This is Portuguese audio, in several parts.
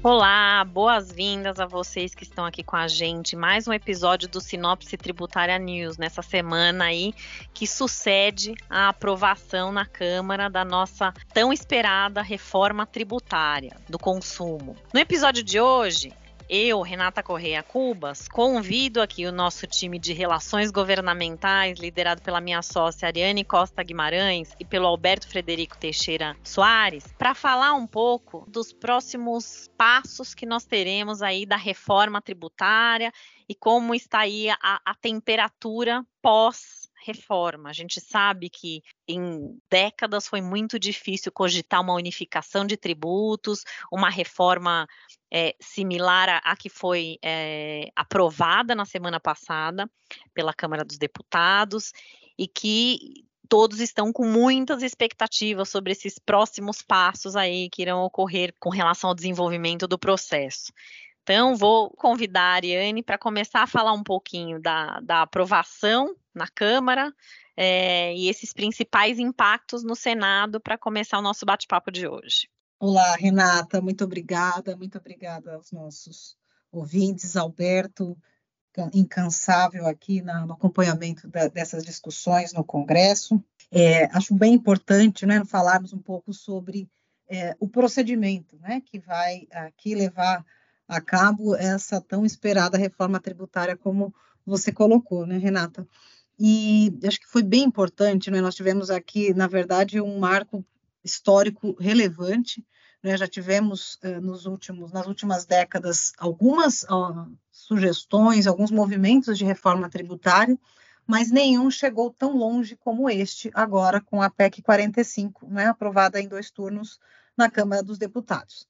Olá, boas-vindas a vocês que estão aqui com a gente. Mais um episódio do Sinopse Tributária News nessa semana aí que sucede a aprovação na Câmara da nossa tão esperada reforma tributária do consumo. No episódio de hoje, eu, Renata Correia Cubas, convido aqui o nosso time de relações governamentais, liderado pela minha sócia Ariane Costa Guimarães e pelo Alberto Frederico Teixeira Soares, para falar um pouco dos próximos passos que nós teremos aí da reforma tributária e como está aí a, a temperatura pós reforma. A gente sabe que em décadas foi muito difícil cogitar uma unificação de tributos, uma reforma é, similar à, que foi é, aprovada na semana passada pela Câmara dos Deputados e que todos estão com muitas expectativas sobre esses próximos passos aí que irão ocorrer com relação ao desenvolvimento do processo. Então, vou convidar a Ariane para começar a falar um pouquinho da, da aprovação na Câmara é, e esses principais impactos no Senado para começar o nosso bate-papo de hoje. Olá, Renata, muito obrigada, muito obrigada aos nossos ouvintes, Alberto, incansável aqui na, no acompanhamento da, dessas discussões no Congresso. É, acho bem importante né, falarmos um pouco sobre é, o procedimento né, que vai aqui levar a cabo essa tão esperada reforma tributária, como você colocou, né, Renata? E acho que foi bem importante, né? Nós tivemos aqui, na verdade, um marco histórico relevante. Né? Já tivemos uh, nos últimos, nas últimas décadas algumas uh, sugestões, alguns movimentos de reforma tributária, mas nenhum chegou tão longe como este agora com a PEC 45, né? aprovada em dois turnos na Câmara dos Deputados.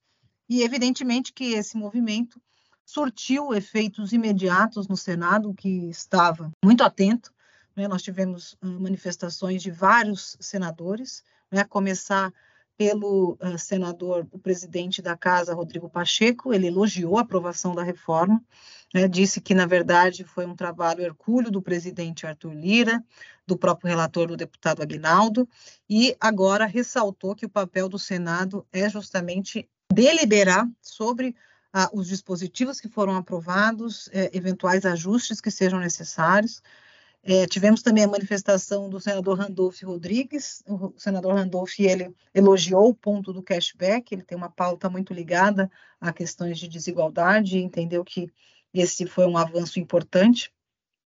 E evidentemente que esse movimento surtiu efeitos imediatos no Senado, que estava muito atento né? Nós tivemos uh, manifestações de vários senadores, né? a começar pelo uh, senador, o presidente da Casa, Rodrigo Pacheco, ele elogiou a aprovação da reforma, né? disse que, na verdade, foi um trabalho hercúleo do presidente Arthur Lira, do próprio relator, do deputado Aguinaldo, e agora ressaltou que o papel do Senado é justamente deliberar sobre ah, os dispositivos que foram aprovados, eh, eventuais ajustes que sejam necessários, é, tivemos também a manifestação do senador Randolph Rodrigues. O senador Randolph ele elogiou o ponto do cashback. Ele tem uma pauta muito ligada a questões de desigualdade e entendeu que esse foi um avanço importante.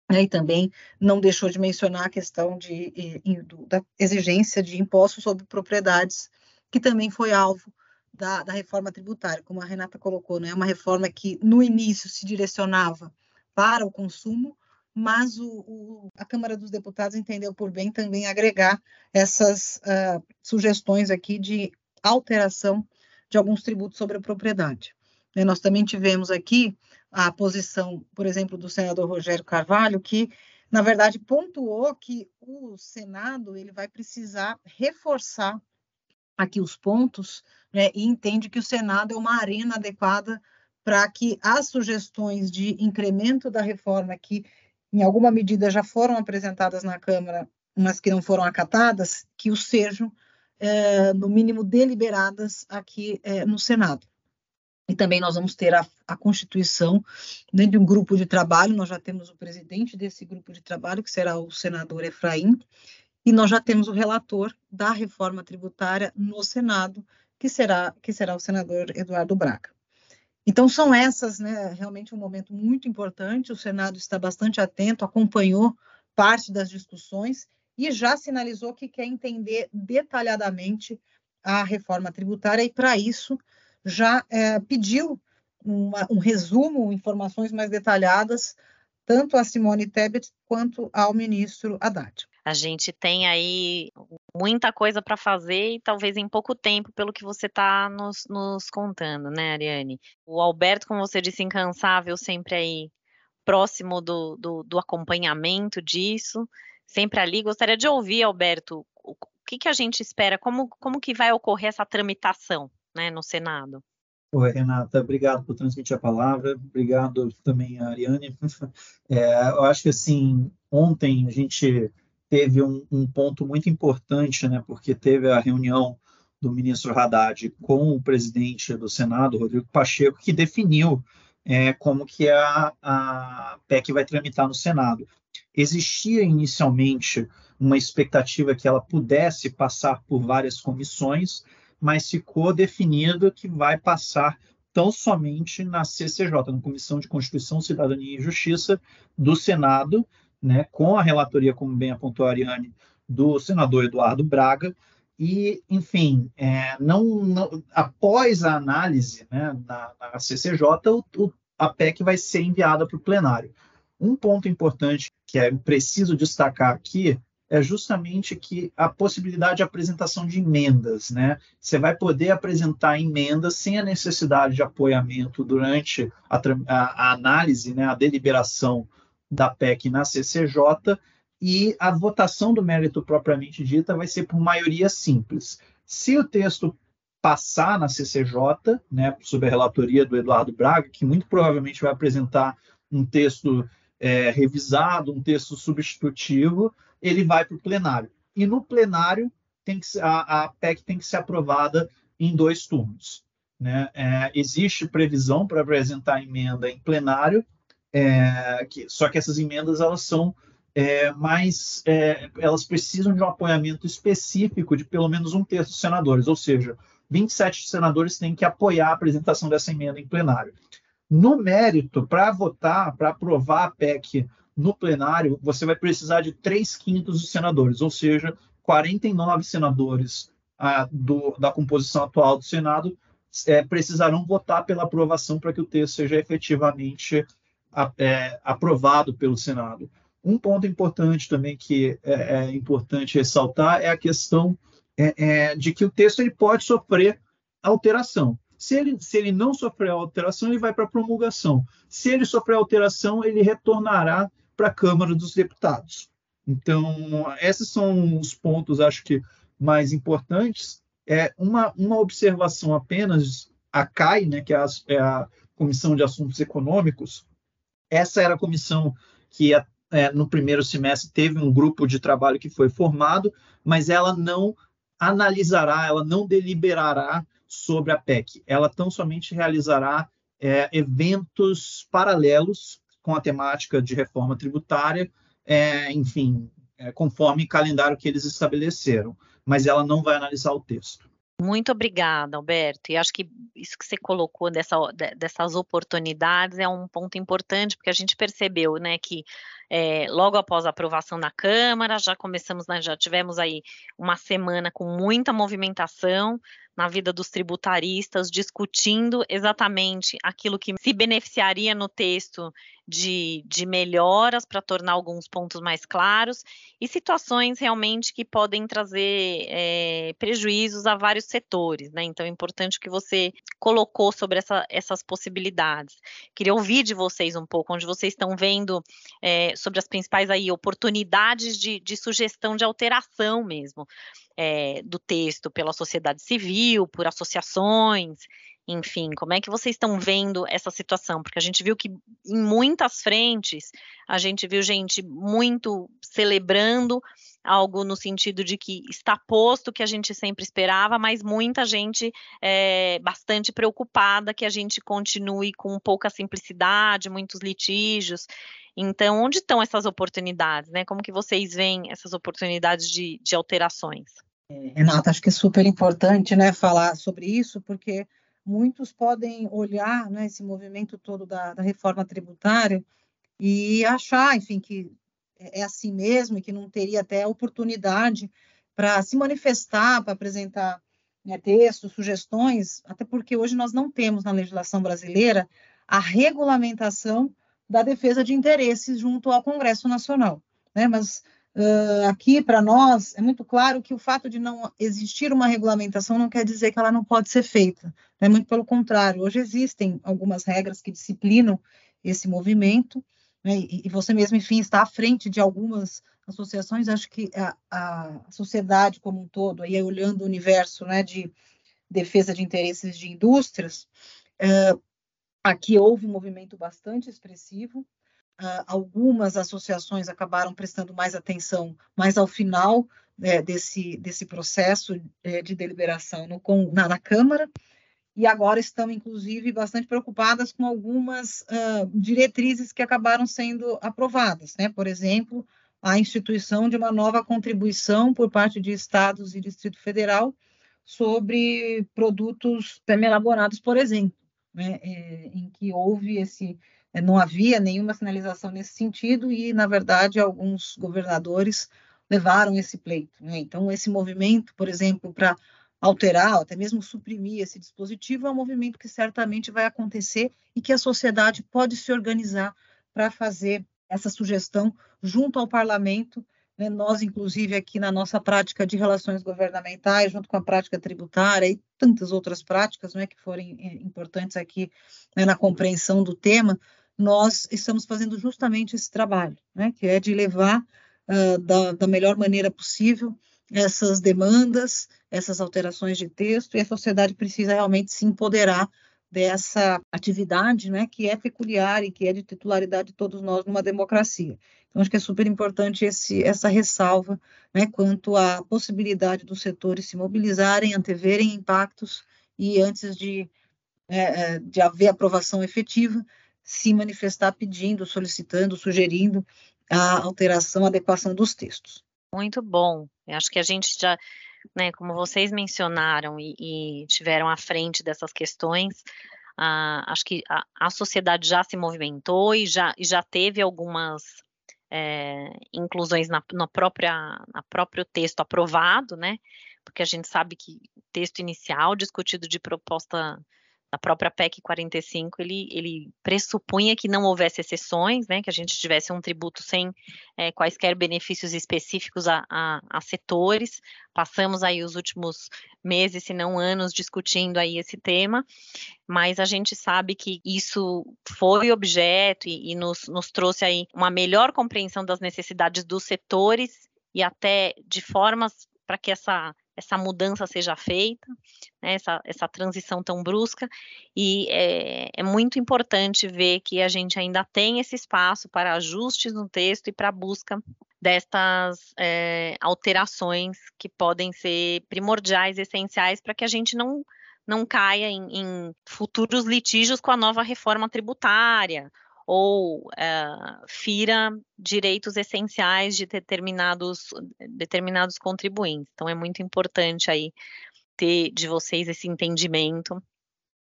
Né, e também não deixou de mencionar a questão de, de, da exigência de impostos sobre propriedades, que também foi alvo da, da reforma tributária, como a Renata colocou, né? uma reforma que no início se direcionava para o consumo, mas o, o, a Câmara dos Deputados entendeu por bem também agregar essas uh, sugestões aqui de alteração de alguns tributos sobre a propriedade. E nós também tivemos aqui a posição, por exemplo, do senador Rogério Carvalho, que, na verdade, pontuou que o Senado ele vai precisar reforçar aqui os pontos né, e entende que o Senado é uma arena adequada para que as sugestões de incremento da reforma que em alguma medida já foram apresentadas na Câmara, mas que não foram acatadas, que o sejam, é, no mínimo, deliberadas aqui é, no Senado. E também nós vamos ter a, a constituição né, de um grupo de trabalho, nós já temos o presidente desse grupo de trabalho, que será o senador Efraim, e nós já temos o relator da reforma tributária no Senado, que será, que será o senador Eduardo Braga. Então, são essas, né, realmente um momento muito importante. O Senado está bastante atento, acompanhou parte das discussões e já sinalizou que quer entender detalhadamente a reforma tributária e, para isso, já é, pediu uma, um resumo, informações mais detalhadas, tanto a Simone Tebet quanto ao ministro Haddad. A gente tem aí muita coisa para fazer e talvez em pouco tempo, pelo que você está nos, nos, contando, né, Ariane? O Alberto, como você disse, incansável, sempre aí próximo do, do, do acompanhamento disso, sempre ali. Gostaria de ouvir, Alberto, o, que, que a gente espera, como, como que vai ocorrer essa tramitação né, no Senado? Oi, Renata, obrigado por transmitir a palavra, obrigado também a Ariane. É, eu acho que, assim, ontem a gente teve um, um, ponto muito importante, né, porque teve a reunião do ministro Haddad com o presidente do Senado, Rodrigo Pacheco, que definiu é, como que a, a PEC vai tramitar no Senado. Existia inicialmente uma expectativa que ela pudesse passar por várias comissões, mas ficou definido que vai passar tão somente na CCJ, na Comissão de Constituição, Cidadania e Justiça do Senado, né, com a relatoria, como bem apontou a Ariane, do senador Eduardo Braga, e, enfim, é, não, não, após a análise né, na, na CCJ, o, o, a PEC vai ser enviada para o plenário. Um ponto importante que é preciso destacar aqui é justamente que a possibilidade de apresentação de emendas, né? Você vai poder apresentar emendas sem a necessidade de apoiamento durante a, a, a análise, né, a deliberação da PEC na CCJ, e a votação do mérito propriamente dita vai ser por maioria simples. Se o texto passar na CCJ, né, sob a relatoria do Eduardo Braga, que muito provavelmente vai apresentar um texto é, revisado, um texto substitutivo, ele vai para o plenário. E no plenário tem que, a, a PEC tem que ser aprovada em dois turnos. Né? É, existe previsão para apresentar emenda em plenário, é, que, só que essas emendas elas são é, mais, é, elas precisam de um apoiamento específico de pelo menos um terço dos senadores, ou seja, 27 senadores têm que apoiar a apresentação dessa emenda em plenário. No mérito, para votar, para aprovar a PEC no plenário, você vai precisar de 3 quintos dos senadores, ou seja, 49 senadores ah, do, da composição atual do Senado é, precisarão votar pela aprovação para que o texto seja efetivamente é, aprovado pelo Senado. Um ponto importante também que é, é importante ressaltar é a questão é, é, de que o texto ele pode sofrer alteração. Se ele, se ele não sofrer alteração, ele vai para promulgação. Se ele sofrer alteração, ele retornará para a Câmara dos Deputados. Então, esses são os pontos, acho que, mais importantes. É uma, uma observação apenas, a CAI, né, que é a, é a Comissão de Assuntos Econômicos, essa era a comissão que é, no primeiro semestre teve um grupo de trabalho que foi formado, mas ela não analisará, ela não deliberará sobre a PEC. Ela tão somente realizará é, eventos paralelos com a temática de reforma tributária, é, enfim, é, conforme calendário que eles estabeleceram, mas ela não vai analisar o texto. Muito obrigada, Alberto. E acho que isso que você colocou dessa, dessas oportunidades é um ponto importante, porque a gente percebeu, né, que é, logo após a aprovação na Câmara, já começamos, né, já tivemos aí uma semana com muita movimentação, na vida dos tributaristas, discutindo exatamente aquilo que se beneficiaria no texto de, de melhoras para tornar alguns pontos mais claros e situações realmente que podem trazer é, prejuízos a vários setores, né? Então é importante que você colocou sobre essa, essas possibilidades. Queria ouvir de vocês um pouco, onde vocês estão vendo é, sobre as principais aí oportunidades de, de sugestão de alteração mesmo é, do texto pela sociedade civil, por associações, enfim, como é que vocês estão vendo essa situação? Porque a gente viu que em muitas frentes, a gente viu gente muito celebrando algo no sentido de que está posto que a gente sempre esperava, mas muita gente é, bastante preocupada que a gente continue com pouca simplicidade, muitos litígios. Então, onde estão essas oportunidades, né? Como que vocês veem essas oportunidades de, de alterações? É, Renata, acho que é super importante, né, falar sobre isso, porque muitos podem olhar, né, esse movimento todo da, da reforma tributária e achar, enfim, que é, é assim mesmo e que não teria até oportunidade para se manifestar, para apresentar né, textos, sugestões, até porque hoje nós não temos na legislação brasileira a regulamentação da defesa de interesses junto ao Congresso Nacional. Né? Mas uh, aqui, para nós, é muito claro que o fato de não existir uma regulamentação não quer dizer que ela não pode ser feita. Né? Muito pelo contrário, hoje existem algumas regras que disciplinam esse movimento, né? e, e, você mesmo, enfim, está à frente de algumas associações, acho que a, a sociedade como um todo, aí olhando o universo né, de defesa de interesses de indústrias, uh, Aqui houve um movimento bastante expressivo. uh, algumas associações acabaram prestando mais atenção, mas ao final né, desse, desse processo é, de deliberação no, na, na, Câmara, e agora estão, inclusive, bastante preocupadas com algumas uh, diretrizes que acabaram sendo aprovadas, né? por exemplo, a instituição de uma nova contribuição por parte de estados e Distrito Federal sobre produtos semi-elaborados, por exemplo, né? é, em que houve esse é, não havia nenhuma sinalização nesse sentido e, na verdade, alguns governadores levaram esse pleito. Né? Então, esse movimento, por exemplo, para alterar, até mesmo suprimir esse dispositivo, é um movimento que certamente vai acontecer e que a sociedade pode se organizar para fazer essa sugestão junto ao parlamento. Né? Nós, inclusive, aqui na nossa prática de relações governamentais, junto com a prática tributária e tantas outras práticas né, que forem é, importantes aqui né, na compreensão do tema, nós estamos fazendo justamente esse trabalho, né, que é de levar uh, da, da melhor maneira possível essas demandas, essas alterações de texto, e a sociedade precisa realmente se empoderar dessa atividade, né, que é peculiar e que é de titularidade de todos nós numa democracia. Então, acho que é super importante esse, essa ressalva, né, quanto à possibilidade dos setores se mobilizarem, anteverem impactos e antes de, é, de haver aprovação efetiva, se manifestar pedindo, solicitando, sugerindo a alteração, a adequação dos textos. Muito bom. Eu acho que a gente já, né, como vocês mencionaram e, e tiveram à frente dessas questões, uh, acho que a, a, sociedade já se movimentou e já, e já teve algumas é, inclusões na, na, própria, na próprio texto aprovado, né? Porque a gente sabe que o texto inicial discutido de proposta a própria PEC 45, ele, ele pressupunha que não houvesse exceções, né, que a gente tivesse um tributo sem é, quaisquer benefícios específicos a, a, a, setores. Passamos aí os últimos meses, se não anos, discutindo aí esse tema, mas a gente sabe que isso foi objeto e, e nos, nos trouxe aí uma melhor compreensão das necessidades dos setores e até de formas para que essa essa mudança seja feita, né, essa, essa transição tão brusca, e é, é, muito importante ver que a gente ainda tem esse espaço para ajustes no texto e para busca destas é, alterações que podem ser primordiais, essenciais, para que a gente não, não caia em, em futuros litígios com a nova reforma tributária, ou uh, fira direitos essenciais de determinados, determinados contribuintes. Então, é muito importante aí ter de vocês esse entendimento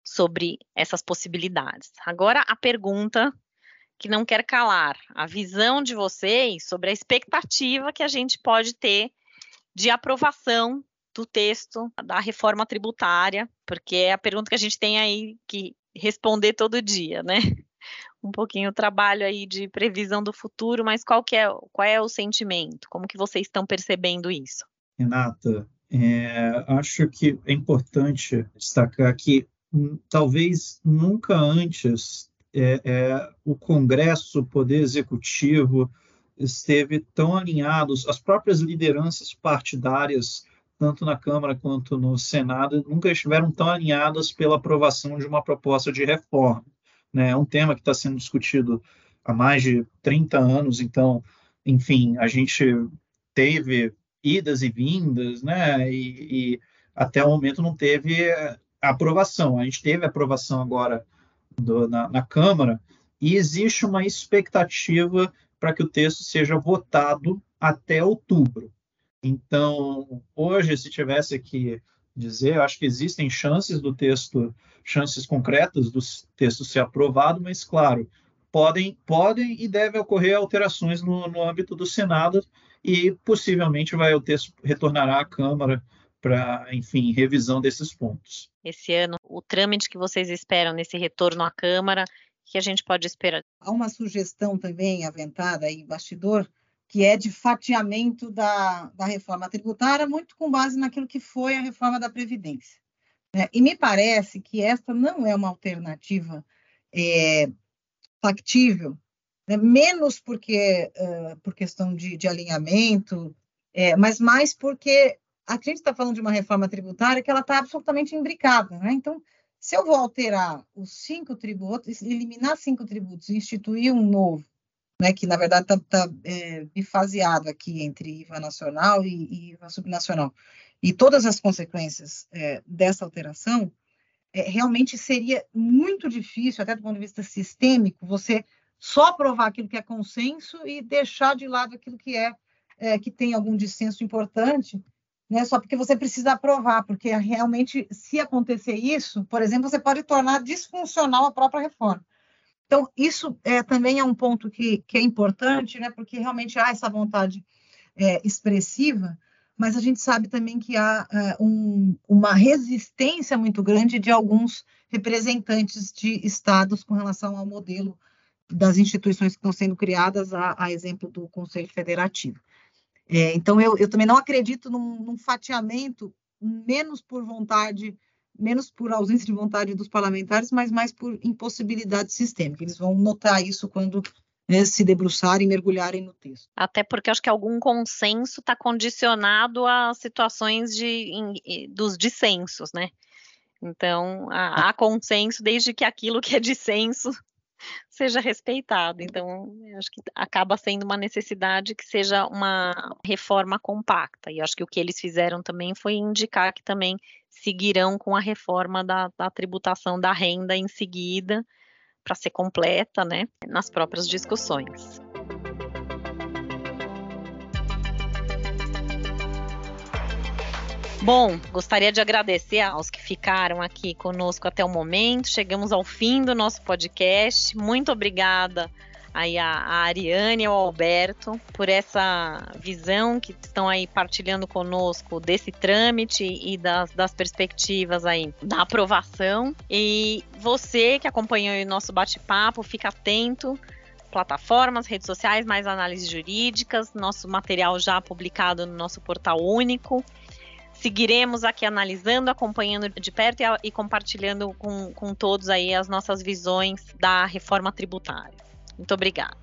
sobre essas possibilidades. Agora, a pergunta que não quer calar, a visão de vocês sobre a expectativa que a gente pode ter de aprovação do texto da reforma tributária, porque é a pergunta que a gente tem aí que responder todo dia, né? Um pouquinho o trabalho aí de previsão do futuro, mas qual que é, qual é o sentimento? Como que vocês estão percebendo isso? Renata, é, acho que é importante destacar que hum, talvez nunca antes é, é, o Congresso, o Poder Executivo, esteve tão alinhados, as próprias lideranças partidárias, tanto na Câmara quanto no Senado, nunca estiveram tão alinhadas pela aprovação de uma proposta de reforma. Né? É um tema que está sendo discutido há mais de 30 anos, então, enfim, a gente teve idas e vindas, né? E, e até o momento não teve aprovação. A gente teve aprovação agora do, na, na Câmara e existe uma expectativa para que o texto seja votado até outubro. Então, hoje, se tivesse que dizer, eu acho que existem chances do texto, chances concretas do texto ser aprovado, mas claro, podem, podem e devem ocorrer alterações no, no âmbito do Senado e possivelmente vai o texto retornará à Câmara para, enfim, revisão desses pontos. Esse ano, o trâmite que vocês esperam nesse retorno à Câmara, que a gente pode esperar? Há uma sugestão também aventada aí, bastidor, que é de fatiamento da, da reforma tributária, muito com base naquilo que foi a reforma da Previdência. Né? E me parece que esta não é uma alternativa é, factível, né? menos porque uh, por questão de, de alinhamento, é, mas mais porque a gente está falando de uma reforma tributária que ela está absolutamente imbricada. Né? Então, se eu vou alterar os cinco tributos, eliminar cinco tributos e instituir um novo, né, que na verdade está tá, é, bifaseado aqui entre IVA nacional e, e, IVA subnacional, e todas as consequências é, dessa alteração, é, realmente seria muito difícil, até do ponto de vista sistêmico, você só aprovar aquilo que é consenso e deixar de lado aquilo que é, é que tem algum dissenso importante, né, só porque você precisa aprovar, porque realmente, se acontecer isso, por exemplo, você pode tornar disfuncional a própria reforma. Então, isso é, também é um ponto que, que é importante, né, porque realmente há essa vontade é, expressiva, mas a gente sabe também que há é, um, uma resistência muito grande de alguns representantes de estados com relação ao modelo das instituições que estão sendo criadas, a, a exemplo do Conselho Federativo. É, então, eu, eu, também não acredito num, num, fatiamento menos por vontade menos por ausência de vontade dos parlamentares, mas mais por impossibilidade sistêmica. Eles vão notar isso quando né, se debruçarem e mergulharem no texto. Até porque acho que algum consenso está condicionado a situações de, em, dos dissensos, né? Então, há, há consenso desde que aquilo que é dissenso seja respeitado. Então, acho que acaba sendo uma necessidade que seja uma reforma compacta. E acho que o que eles fizeram também foi indicar que também seguirão com a reforma da, da tributação da renda em seguida, para ser completa, né, nas próprias discussões. Bom, gostaria de agradecer aos que ficaram aqui conosco até o momento. Chegamos ao fim do nosso podcast. Muito obrigada aí a, a Ariane e ao Alberto por essa visão que estão aí partilhando conosco desse trâmite e das, das perspectivas aí da aprovação. E você que acompanhou o nosso bate-papo, fica atento plataformas, redes sociais, mais análises jurídicas, nosso material já publicado no nosso portal único seguiremos aqui analisando, acompanhando de perto e, e compartilhando com, com todos aí as nossas visões da reforma tributária. Muito obrigada.